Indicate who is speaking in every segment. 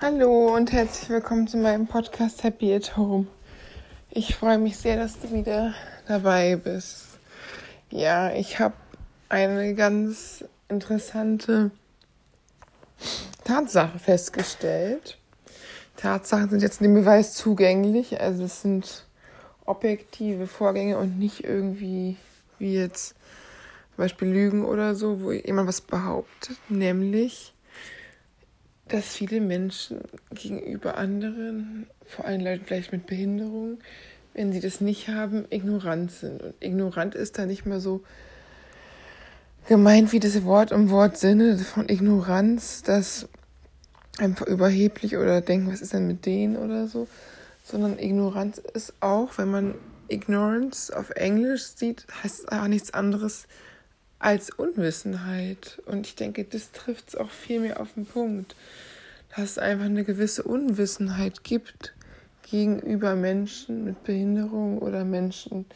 Speaker 1: Hallo und herzlich willkommen zu meinem Podcast Happy at Home. Ich freue mich sehr, dass du wieder dabei bist. Ja, ich habe eine ganz interessante Tatsache festgestellt. Tatsachen sind jetzt dem Beweis zugänglich, also es sind objektive Vorgänge und nicht irgendwie wie jetzt zum Beispiel Lügen oder so, wo jemand was behauptet, nämlich dass viele Menschen gegenüber anderen, vor allem Leuten vielleicht mit Behinderung, wenn sie das nicht haben, ignorant sind. Und ignorant ist da nicht mehr so gemeint wie das Wort im Wortsinne von Ignoranz, dass einfach überheblich oder denken, was ist denn mit denen oder so, sondern Ignoranz ist auch, wenn man Ignorance auf Englisch sieht, heißt es auch nichts anderes als Unwissenheit. Und ich denke, das trifft es auch viel mehr auf den Punkt, dass es einfach eine gewisse Unwissenheit gibt gegenüber Menschen mit Behinderung oder Menschen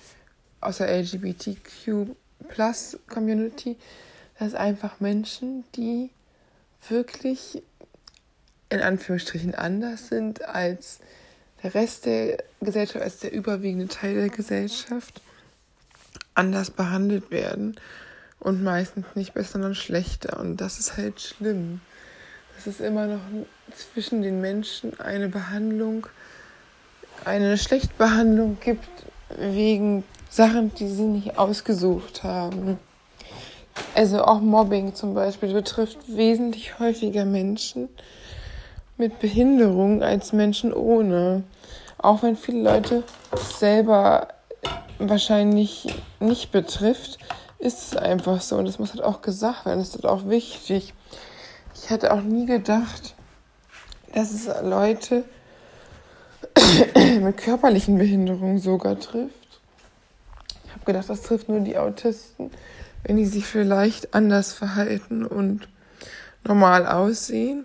Speaker 1: aus der LGBTQ Plus Community, dass einfach Menschen, die wirklich in Anführungsstrichen anders sind als der Rest der Gesellschaft, als der überwiegende Teil der Gesellschaft, anders behandelt werden und meistens nicht besser, sondern schlechter. Und das ist halt schlimm. Dass es immer noch zwischen den Menschen eine Behandlung, eine Schlechtbehandlung gibt wegen Sachen, die sie nicht ausgesucht haben. Also auch Mobbing zum Beispiel betrifft wesentlich häufiger Menschen mit Behinderung als Menschen ohne. Auch wenn viele Leute selber wahrscheinlich nicht betrifft, ist es einfach so. Und das muss halt auch gesagt werden. Das ist halt auch wichtig. Ich hätte auch nie gedacht, dass es Leute mit körperlichen Behinderungen sogar trifft. Ich habe gedacht, das trifft nur die Autisten, wenn die sich vielleicht anders verhalten und normal aussehen.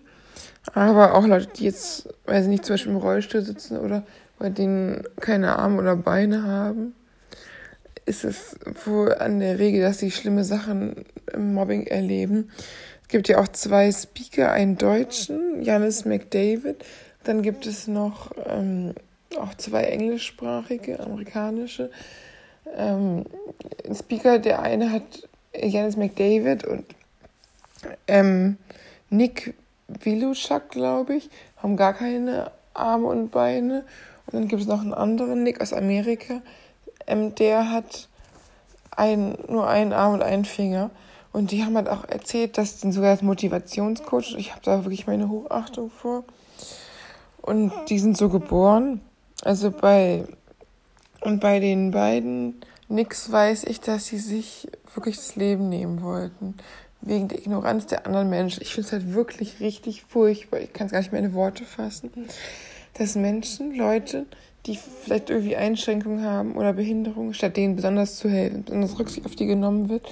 Speaker 1: Aber auch Leute, die jetzt, weiß ich nicht, zum Beispiel im Rollstuhl sitzen oder bei denen keine Arme oder Beine haben ist es wohl an der Regel, dass sie schlimme Sachen im Mobbing erleben. Es gibt ja auch zwei Speaker, einen Deutschen, Janis McDavid. Dann gibt es noch ähm, auch zwei englischsprachige, amerikanische ähm, Speaker. Der eine hat Janis McDavid und ähm, Nick Wiluschak, glaube ich, haben gar keine Arme und Beine. Und dann gibt es noch einen anderen Nick aus Amerika, ähm, der hat ein, nur einen Arm und einen Finger. Und die haben halt auch erzählt, dass sind sogar als Motivationscoach, ich habe da wirklich meine Hochachtung vor. Und die sind so geboren. Also bei, und bei den beiden nix weiß ich, dass sie sich wirklich das Leben nehmen wollten. Wegen der Ignoranz der anderen Menschen. Ich finde es halt wirklich richtig furchtbar. Ich kann es gar nicht mehr in Worte fassen. Dass Menschen, Leute, die vielleicht irgendwie Einschränkungen haben oder Behinderungen, statt denen besonders zu helfen, besonders Rücksicht auf die genommen wird,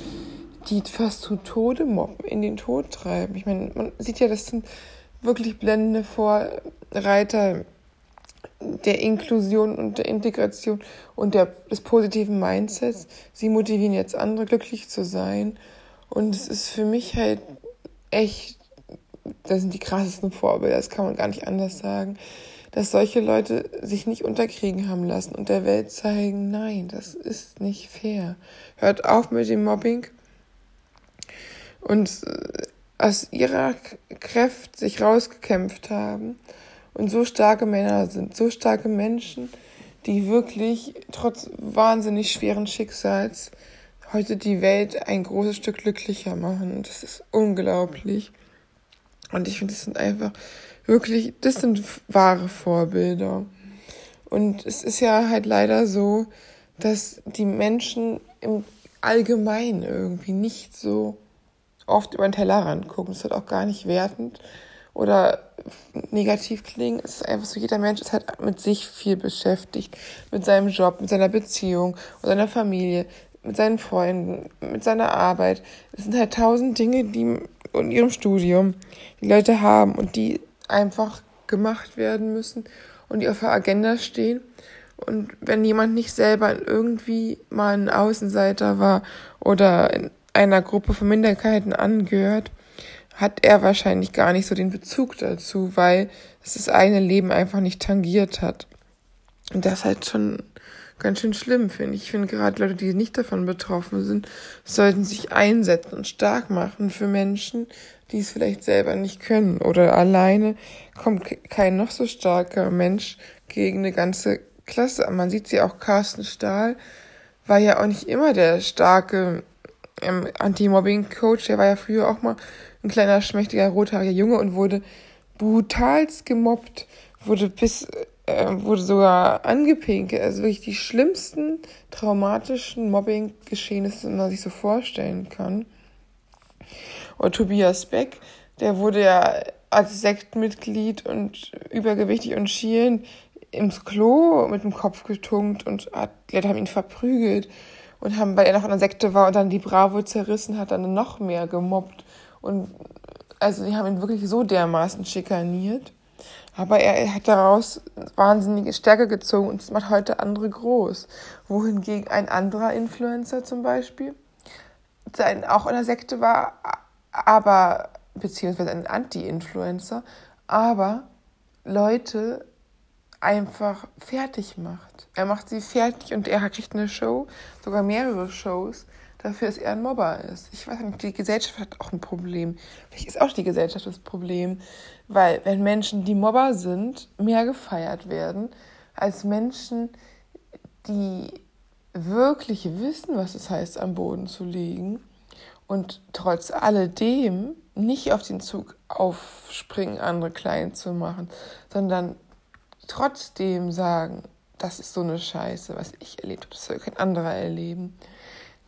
Speaker 1: die fast zu Tode mobben, in den Tod treiben. Ich meine, man sieht ja, das sind wirklich blendende Vorreiter der Inklusion und der Integration und der, des positiven Mindsets. Sie motivieren jetzt andere, glücklich zu sein. Und es ist für mich halt echt, das sind die krassesten Vorbilder, das kann man gar nicht anders sagen dass solche Leute sich nicht unterkriegen haben lassen und der Welt zeigen, nein, das ist nicht fair. Hört auf mit dem Mobbing und äh, aus ihrer Kraft sich rausgekämpft haben und so starke Männer sind, so starke Menschen, die wirklich trotz wahnsinnig schweren Schicksals heute die Welt ein großes Stück glücklicher machen. Das ist unglaublich. Und ich finde, das sind einfach wirklich, das sind wahre Vorbilder. Und es ist ja halt leider so, dass die Menschen im Allgemeinen irgendwie nicht so oft über den Tellerrand gucken. Das wird auch gar nicht wertend oder negativ klingen. Es ist einfach so, jeder Mensch ist halt mit sich viel beschäftigt. Mit seinem Job, mit seiner Beziehung, mit seiner Familie, mit seinen Freunden, mit seiner Arbeit. Es sind halt tausend Dinge, die in ihrem Studium die Leute haben und die einfach gemacht werden müssen und die auf der Agenda stehen. Und wenn jemand nicht selber irgendwie mal ein Außenseiter war oder in einer Gruppe von Minderheiten angehört, hat er wahrscheinlich gar nicht so den Bezug dazu, weil es das eine Leben einfach nicht tangiert hat. Und das ist halt schon ganz schön schlimm, finde ich. Ich finde gerade Leute, die nicht davon betroffen sind, sollten sich einsetzen und stark machen für Menschen, die es vielleicht selber nicht können. Oder alleine kommt kein noch so starker Mensch gegen eine ganze Klasse. Man sieht sie auch, Carsten Stahl war ja auch nicht immer der starke ähm, Anti-Mobbing-Coach. Der war ja früher auch mal ein kleiner, schmächtiger, rothaariger Junge und wurde brutalst gemobbt, wurde bis, äh, wurde sogar angepinkelt. Also wirklich die schlimmsten traumatischen Mobbing-Geschehnisse, die man sich so vorstellen kann. Und Tobias Beck, der wurde ja als Sektmitglied und übergewichtig und schielen ins Klo mit dem Kopf getunkt und hat, die Leute haben ihn verprügelt und haben, weil er noch in der Sekte war und dann die Bravo zerrissen hat, dann noch mehr gemobbt. Und also die haben ihn wirklich so dermaßen schikaniert. Aber er hat daraus wahnsinnige Stärke gezogen und es macht heute andere groß. Wohingegen ein anderer Influencer zum Beispiel sein, auch in der Sekte war, aber, beziehungsweise ein Anti-Influencer, aber Leute einfach fertig macht. Er macht sie fertig und er kriegt eine Show, sogar mehrere Shows, dafür, dass er ein Mobber ist. Ich weiß nicht, die Gesellschaft hat auch ein Problem. Vielleicht ist auch die Gesellschaft das Problem, weil wenn Menschen, die Mobber sind, mehr gefeiert werden, als Menschen, die wirklich wissen, was es heißt, am Boden zu liegen und trotz alledem nicht auf den Zug aufspringen, andere klein zu machen, sondern trotzdem sagen, das ist so eine Scheiße, was ich erlebt habe, das soll kein anderer erleben.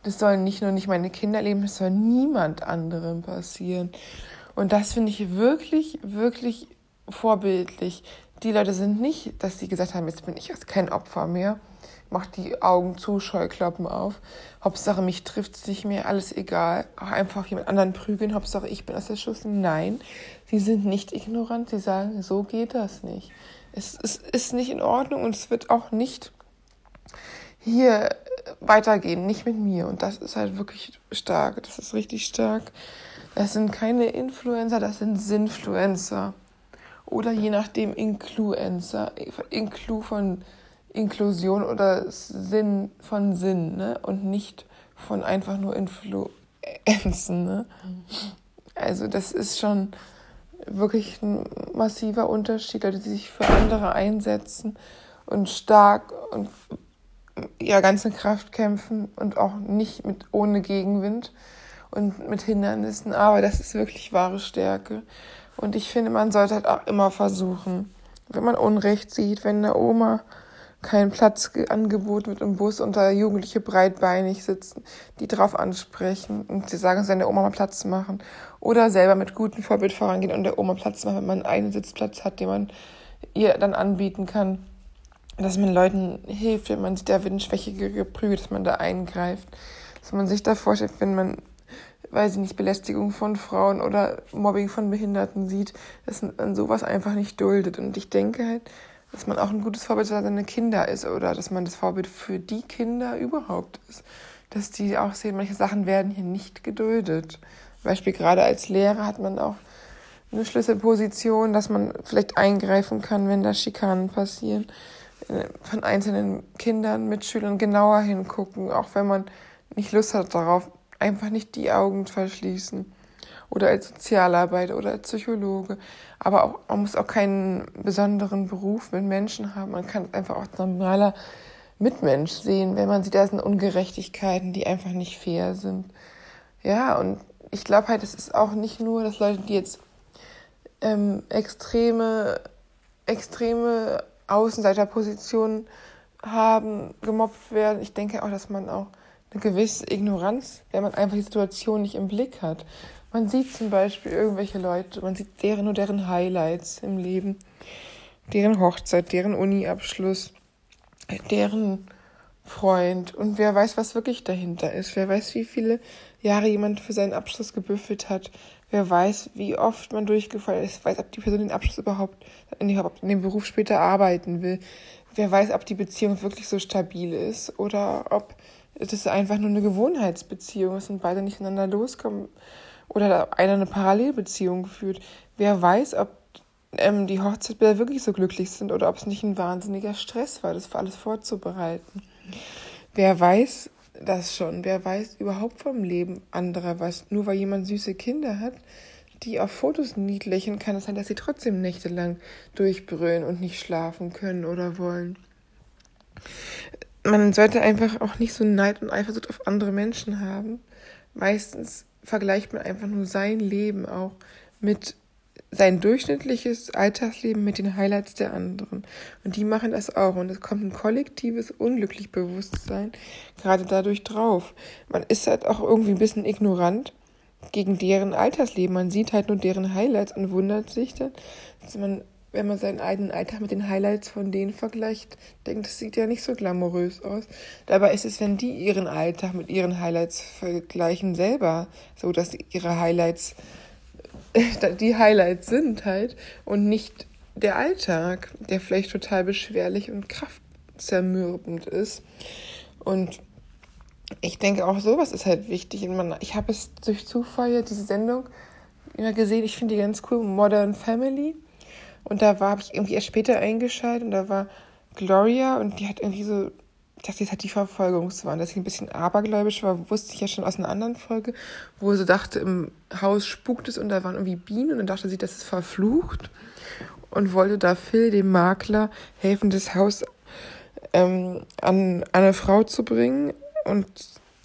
Speaker 1: Das sollen nicht nur nicht meine Kinder erleben, das soll niemand anderem passieren. Und das finde ich wirklich, wirklich vorbildlich. Die Leute sind nicht, dass sie gesagt haben, jetzt bin ich kein Opfer mehr, mach die Augen zu, Scheuklappen auf. Hauptsache mich trifft es nicht mehr, alles egal. Auch einfach jemand anderen prügeln, Hauptsache ich bin aus der Schuss. Nein, sie sind nicht ignorant, sie sagen, so geht das nicht. Es, es ist nicht in Ordnung und es wird auch nicht hier weitergehen, nicht mit mir. Und das ist halt wirklich stark. Das ist richtig stark. Das sind keine Influencer, das sind Sinfluencer. Oder je nachdem Influencer. Inklu von Inklusion oder Sinn von Sinn, ne? Und nicht von einfach nur Influenzen, ne? Also das ist schon wirklich ein massiver Unterschied, Leute, die sich für andere einsetzen und stark und ja ganze Kraft kämpfen und auch nicht mit ohne Gegenwind und mit Hindernissen. Aber das ist wirklich wahre Stärke. Und ich finde, man sollte halt auch immer versuchen, wenn man Unrecht sieht, wenn eine Oma kein Platz angeboten wird im Bus und da Jugendliche breitbeinig sitzen, die drauf ansprechen und sie sagen, seine Oma mal Platz machen. Oder selber mit gutem Vorbild vorangehen und der Oma Platz machen, wenn man einen Sitzplatz hat, den man ihr dann anbieten kann. Dass man Leuten hilft, wenn man sieht, da wird ein Schwächiger geprügelt, dass man da eingreift. Dass man sich da vorstellt, wenn man, weiß ich nicht, Belästigung von Frauen oder Mobbing von Behinderten sieht, dass man sowas einfach nicht duldet. Und ich denke halt, dass man auch ein gutes Vorbild für seine Kinder ist oder dass man das Vorbild für die Kinder überhaupt ist. Dass die auch sehen, manche Sachen werden hier nicht geduldet. Beispiel gerade als Lehrer hat man auch eine Schlüsselposition, dass man vielleicht eingreifen kann, wenn da Schikanen passieren. Von einzelnen Kindern, Mitschülern genauer hingucken, auch wenn man nicht Lust hat darauf, einfach nicht die Augen verschließen oder als Sozialarbeiter oder als Psychologe. Aber auch, man muss auch keinen besonderen Beruf mit Menschen haben. Man kann einfach auch als normaler Mitmensch sehen, wenn man sieht, da sind Ungerechtigkeiten, die einfach nicht fair sind. Ja, und ich glaube halt, es ist auch nicht nur, dass Leute, die jetzt ähm, extreme, extreme Außenseiterpositionen haben, gemobbt werden. Ich denke auch, dass man auch eine gewisse Ignoranz, wenn man einfach die Situation nicht im Blick hat. Man sieht zum Beispiel irgendwelche Leute, man sieht deren nur deren Highlights im Leben, deren Hochzeit, deren Uni-Abschluss, deren Freund und wer weiß, was wirklich dahinter ist. Wer weiß, wie viele Jahre jemand für seinen Abschluss gebüffelt hat. Wer weiß, wie oft man durchgefallen ist. Weiß, ob die Person den Abschluss überhaupt in dem Beruf später arbeiten will. Wer weiß, ob die Beziehung wirklich so stabil ist oder ob das einfach nur eine Gewohnheitsbeziehung ist und beide nicht voneinander loskommen oder einer eine Parallelbeziehung führt. Wer weiß, ob ähm, die Hochzeitsbilder wirklich so glücklich sind oder ob es nicht ein wahnsinniger Stress war, das für alles vorzubereiten. Wer weiß das schon? Wer weiß überhaupt vom Leben anderer was? Nur weil jemand süße Kinder hat, die auf Fotos niedlichen, kann es sein, dass sie trotzdem nächtelang durchbrüllen und nicht schlafen können oder wollen. Man sollte einfach auch nicht so Neid und Eifersucht auf andere Menschen haben. Meistens vergleicht man einfach nur sein Leben auch mit sein durchschnittliches Alltagsleben mit den Highlights der anderen. Und die machen das auch. Und es kommt ein kollektives Unglücklichbewusstsein gerade dadurch drauf. Man ist halt auch irgendwie ein bisschen ignorant gegen deren Alltagsleben. Man sieht halt nur deren Highlights und wundert sich dann, dass man, wenn man seinen eigenen Alltag mit den Highlights von denen vergleicht, denkt, das sieht ja nicht so glamourös aus. Dabei ist es, wenn die ihren Alltag mit ihren Highlights vergleichen, selber so, dass ihre Highlights die Highlights sind halt und nicht der Alltag, der vielleicht total beschwerlich und kraftzermürbend ist. Und ich denke auch sowas ist halt wichtig. Ich habe es durch Zufall diese Sendung immer gesehen. Ich finde die ganz cool, Modern Family. Und da war, habe ich irgendwie erst später eingeschaltet und da war Gloria und die hat irgendwie so ich dachte, jetzt hat die Verfolgungswahn, dass sie ein bisschen abergläubisch war, wusste ich ja schon aus einer anderen Folge, wo sie dachte, im Haus spukt es und da waren irgendwie Bienen und dann dachte sie, das ist verflucht und wollte da Phil, dem Makler, helfen, das Haus ähm, an, an eine Frau zu bringen und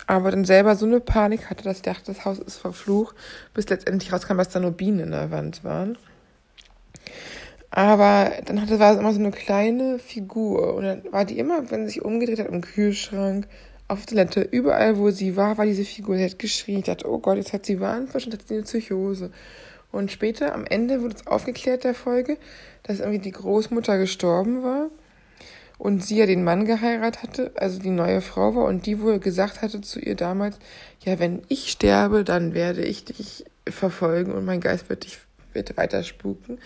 Speaker 1: aber dann selber so eine Panik hatte, dass sie dachte, das Haus ist verflucht, bis letztendlich rauskam, dass da nur Bienen in der Wand waren. Aber dann hatte, war es immer so eine kleine Figur. Und dann war die immer, wenn sie sich umgedreht hat, im Kühlschrank, auf Toilette, überall, wo sie war, war diese Figur. Sie hat geschrien. Ich dachte, oh Gott, jetzt hat sie Wahnverstand, hat sie eine Psychose. Und später, am Ende, wurde es aufgeklärt, der Folge, dass irgendwie die Großmutter gestorben war und sie ja den Mann geheiratet hatte, also die neue Frau war und die wohl gesagt hatte zu ihr damals, ja, wenn ich sterbe, dann werde ich dich verfolgen und mein Geist wird dich wird weiter spuken.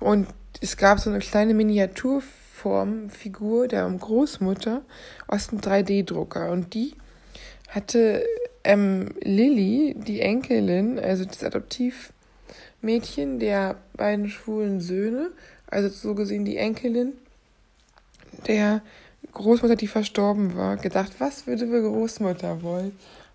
Speaker 1: Und es gab so eine kleine Miniaturformfigur der Großmutter aus dem 3D-Drucker. Und die hatte ähm, Lilly, die Enkelin, also das Adoptivmädchen der beiden schwulen Söhne, also so gesehen die Enkelin der Großmutter, die verstorben war, gedacht, was würde wir Großmutter wollen?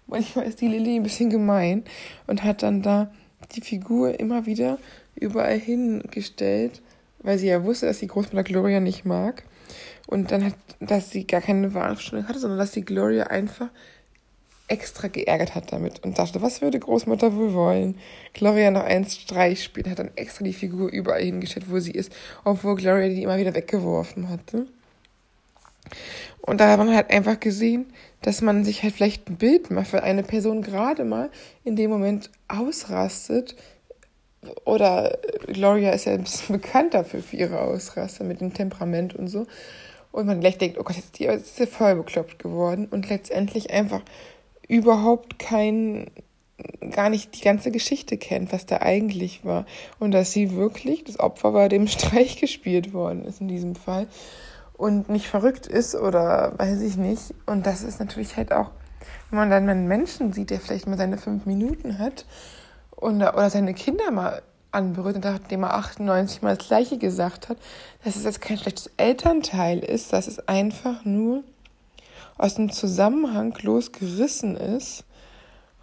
Speaker 1: Manchmal ist die Lilly ein bisschen gemein und hat dann da die Figur immer wieder überall hingestellt, weil sie ja wusste, dass die Großmutter Gloria nicht mag. Und dann hat, dass sie gar keine Wahlstellung hatte, sondern dass die Gloria einfach extra geärgert hat damit und dachte, was würde Großmutter wohl wollen? Gloria noch einen Streich spielt, hat dann extra die Figur überall hingestellt, wo sie ist, obwohl Gloria die immer wieder weggeworfen hatte. Und da hat man halt einfach gesehen, dass man sich halt vielleicht ein Bild macht, weil eine Person gerade mal in dem Moment ausrastet. Oder Gloria ist ja ein bisschen bekannt dafür für ihre Ausraster mit dem Temperament und so. Und man gleich denkt, oh Gott, jetzt ist sie voll bekloppt geworden. Und letztendlich einfach überhaupt kein, gar nicht die ganze Geschichte kennt, was da eigentlich war. Und dass sie wirklich das Opfer war, dem Streich gespielt worden ist in diesem Fall und nicht verrückt ist oder weiß ich nicht. Und das ist natürlich halt auch, wenn man dann einen Menschen sieht, der vielleicht mal seine fünf Minuten hat und, oder seine Kinder mal anberührt und nachdem er 98 Mal das Gleiche gesagt hat, dass es jetzt kein schlechtes Elternteil ist, dass es einfach nur aus dem Zusammenhang losgerissen ist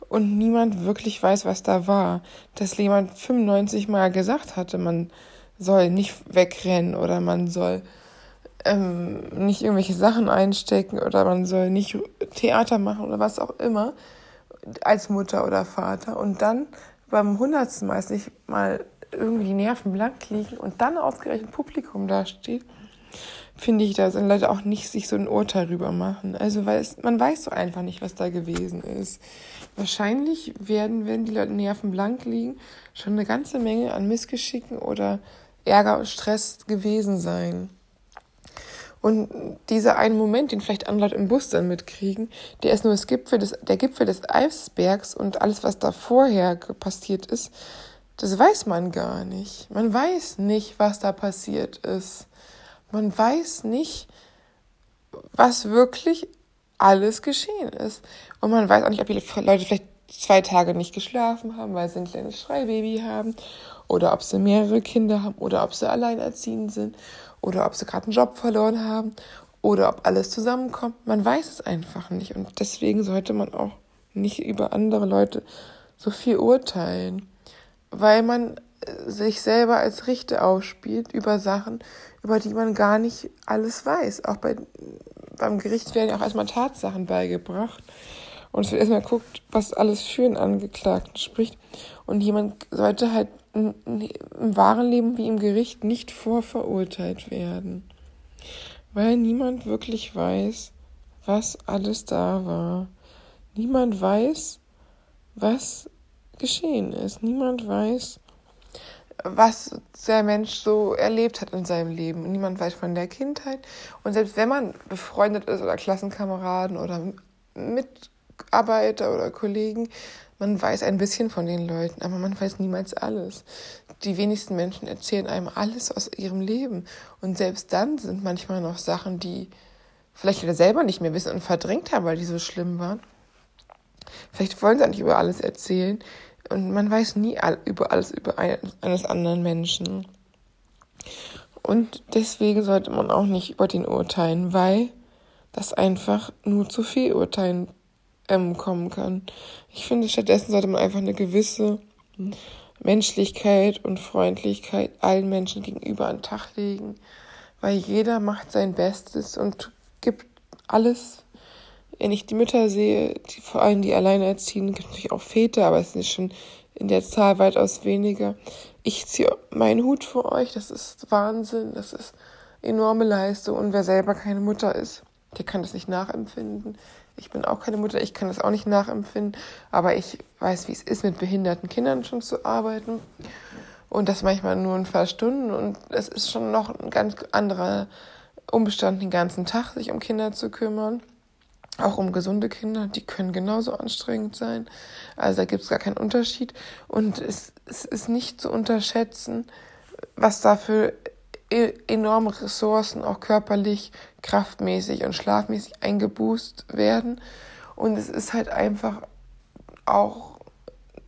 Speaker 1: und niemand wirklich weiß, was da war. Dass jemand 95 Mal gesagt hatte, man soll nicht wegrennen oder man soll ähm, nicht irgendwelche Sachen einstecken oder man soll nicht Theater machen oder was auch immer als Mutter oder Vater und dann beim hundertsten Mal sich mal irgendwie die Nerven blank liegen und dann ausgerechnet Publikum dasteht, finde ich, da sind Leute auch nicht sich so ein Urteil drüber machen. Also weil es, man weiß so einfach nicht, was da gewesen ist. Wahrscheinlich werden, wenn die Leute Nerven blank liegen, schon eine ganze Menge an Missgeschicken oder Ärger und Stress gewesen sein. Und dieser eine Moment, den vielleicht andere Leute im Bus dann mitkriegen, der ist nur das Gipfel des, der Gipfel des Eisbergs und alles, was da vorher passiert ist, das weiß man gar nicht. Man weiß nicht, was da passiert ist. Man weiß nicht, was wirklich alles geschehen ist. Und man weiß auch nicht, ob die Leute vielleicht zwei Tage nicht geschlafen haben, weil sie ein kleines Schreibaby haben oder ob sie mehrere Kinder haben oder ob sie alleinerziehend sind oder ob sie gerade einen Job verloren haben oder ob alles zusammenkommt. Man weiß es einfach nicht und deswegen sollte man auch nicht über andere Leute so viel urteilen, weil man äh, sich selber als Richter ausspielt über Sachen, über die man gar nicht alles weiß. Auch bei, beim Gericht werden ja auch erstmal Tatsachen beigebracht. Und es wird erstmal guckt, was alles für einen Angeklagten spricht. Und jemand sollte halt im wahren Leben wie im Gericht nicht vorverurteilt werden. Weil niemand wirklich weiß, was alles da war. Niemand weiß, was geschehen ist. Niemand weiß, was der Mensch so erlebt hat in seinem Leben. Niemand weiß von der Kindheit. Und selbst wenn man befreundet ist oder Klassenkameraden oder Mitarbeiter oder Kollegen, man weiß ein bisschen von den Leuten, aber man weiß niemals alles. Die wenigsten Menschen erzählen einem alles aus ihrem Leben. Und selbst dann sind manchmal noch Sachen, die vielleicht wieder selber nicht mehr wissen und verdrängt haben, weil die so schlimm waren. Vielleicht wollen sie auch nicht über alles erzählen. Und man weiß nie all, über alles über ein, eines anderen Menschen. Und deswegen sollte man auch nicht über den urteilen, weil das einfach nur zu viel urteilen ähm, kommen kann. Ich finde, stattdessen sollte man einfach eine gewisse Menschlichkeit und Freundlichkeit allen Menschen gegenüber an den Tag legen, weil jeder macht sein Bestes und gibt alles wenn ich die Mütter sehe, die, vor allem die Alleinerziehenden, gibt natürlich auch Väter, aber es sind schon in der Zahl weitaus weniger. Ich ziehe meinen Hut vor euch, das ist Wahnsinn, das ist enorme Leistung und wer selber keine Mutter ist, der kann das nicht nachempfinden. Ich bin auch keine Mutter, ich kann das auch nicht nachempfinden, aber ich weiß, wie es ist, mit behinderten Kindern schon zu arbeiten und das manchmal nur ein paar Stunden und es ist schon noch ein ganz anderer Umstand, den ganzen Tag sich um Kinder zu kümmern auch um gesunde Kinder, die können genauso anstrengend sein. Also da gibt es gar keinen Unterschied. Und es, es ist nicht zu unterschätzen, was da für e, enorme Ressourcen auch körperlich, kraftmäßig und schlafmäßig eingeboost werden. Und es ist halt einfach auch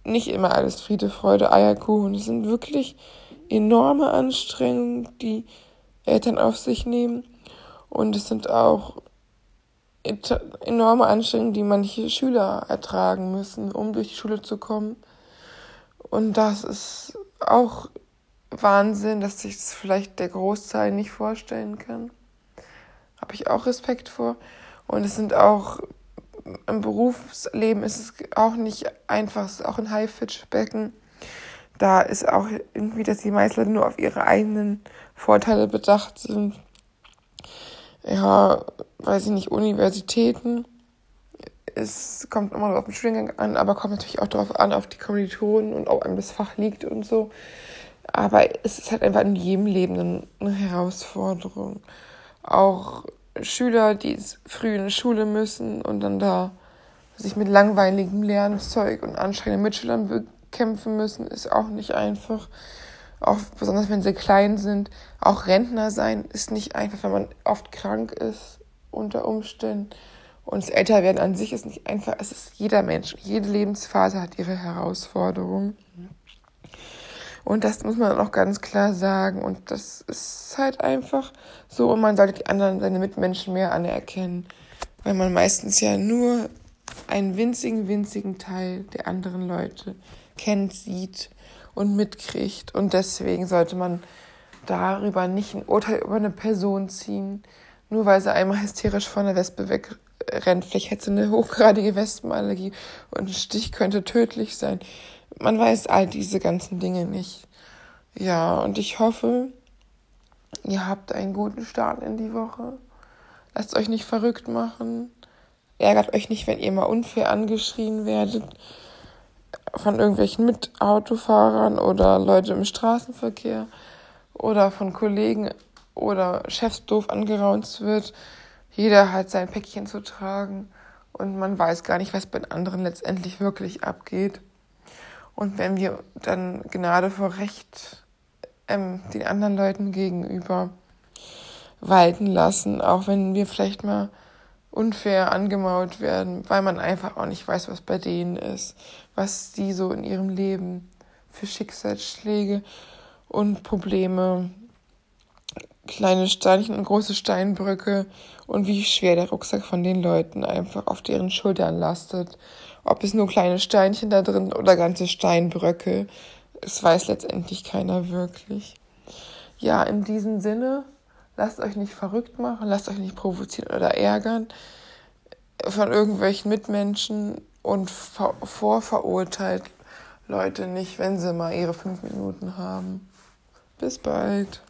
Speaker 1: nicht immer alles Friede, Freude, Eierkuchen. Es sind wirklich enorme Anstrengungen, die Eltern auf sich nehmen. Und es sind auch enorme Anstrengungen, die manche Schüler ertragen müssen, um durch die Schule zu kommen. Und das ist auch Wahnsinn, dass sich das vielleicht der Großteil nicht vorstellen kann. Habe ich auch Respekt vor. Und es sind auch im Berufsleben ist es auch nicht einfach, es ist auch ein High-Fitch-Becken. Da ist auch irgendwie, dass die Leute nur auf ihre eigenen Vorteile bedacht sind ja, weiß ich nicht, Universitäten. Es kommt immer auf den Studiengang an, aber kommt natürlich auch darauf an, auf die Kommilitonen und ob einem das Fach liegt und so. Aber es ist halt einfach in jedem Leben eine Herausforderung. Auch Schüler, die früh in die Schule müssen und dann da sich mit langweiligem Lernzeug und anstrengenden Mitschülern bekämpfen müssen, ist auch nicht einfach auch besonders wenn sie klein sind. Auch Rentner sein ist nicht einfach, wenn man oft krank ist unter Umständen. Und das Älterwerden an sich ist nicht einfach. Es ist jeder Mensch, jede Lebensphase hat ihre Herausforderungen. Und das muss man auch ganz klar sagen. Und das ist halt einfach so. Und man sollte die anderen, seine Mitmenschen mehr anerkennen. Weil man meistens ja nur einen winzigen, winzigen Teil der anderen Leute kennt, sieht und mitkriegt. Und deswegen sollte man darüber nicht ein Urteil über eine Person ziehen, nur weil sie einmal hysterisch von der Wespe wegrennt. Vielleicht hätte sie eine hochgradige Wespenallergie und ein Stich könnte tödlich sein. Man weiß all diese ganzen Dinge nicht. Ja, und ich hoffe, ihr habt einen guten Start in die Woche. Lasst euch nicht verrückt machen. Ärgert euch nicht, wenn ihr mal unfair angeschrien werdet von irgendwelchen Mitautofahrern oder Leute im Straßenverkehr oder von Kollegen oder Chefs doof angeraunt wird. Jeder hat sein Päckchen zu tragen und man weiß gar nicht, was bei den anderen letztendlich wirklich abgeht. Und wenn wir dann Gnade vor Recht ähm, den anderen Leuten gegenüber walten lassen, auch wenn wir vielleicht mal unfair angemaut werden, weil man einfach auch nicht weiß, was bei denen ist, was die so in ihrem Leben für Schicksalsschläge und Probleme, kleine Steinchen und große Steinbrücke und wie schwer der Rucksack von den Leuten einfach auf deren Schultern lastet. Ob es nur kleine Steinchen da drin oder ganze Steinbröcke, es weiß letztendlich keiner wirklich. Ja, in diesem Sinne, lasst euch nicht verrückt machen, lasst euch nicht provozieren oder ärgern von irgendwelchen Mitmenschen und vorverurteilt Leute nicht, wenn sie mal ihre fünf Minuten haben. Bis bald.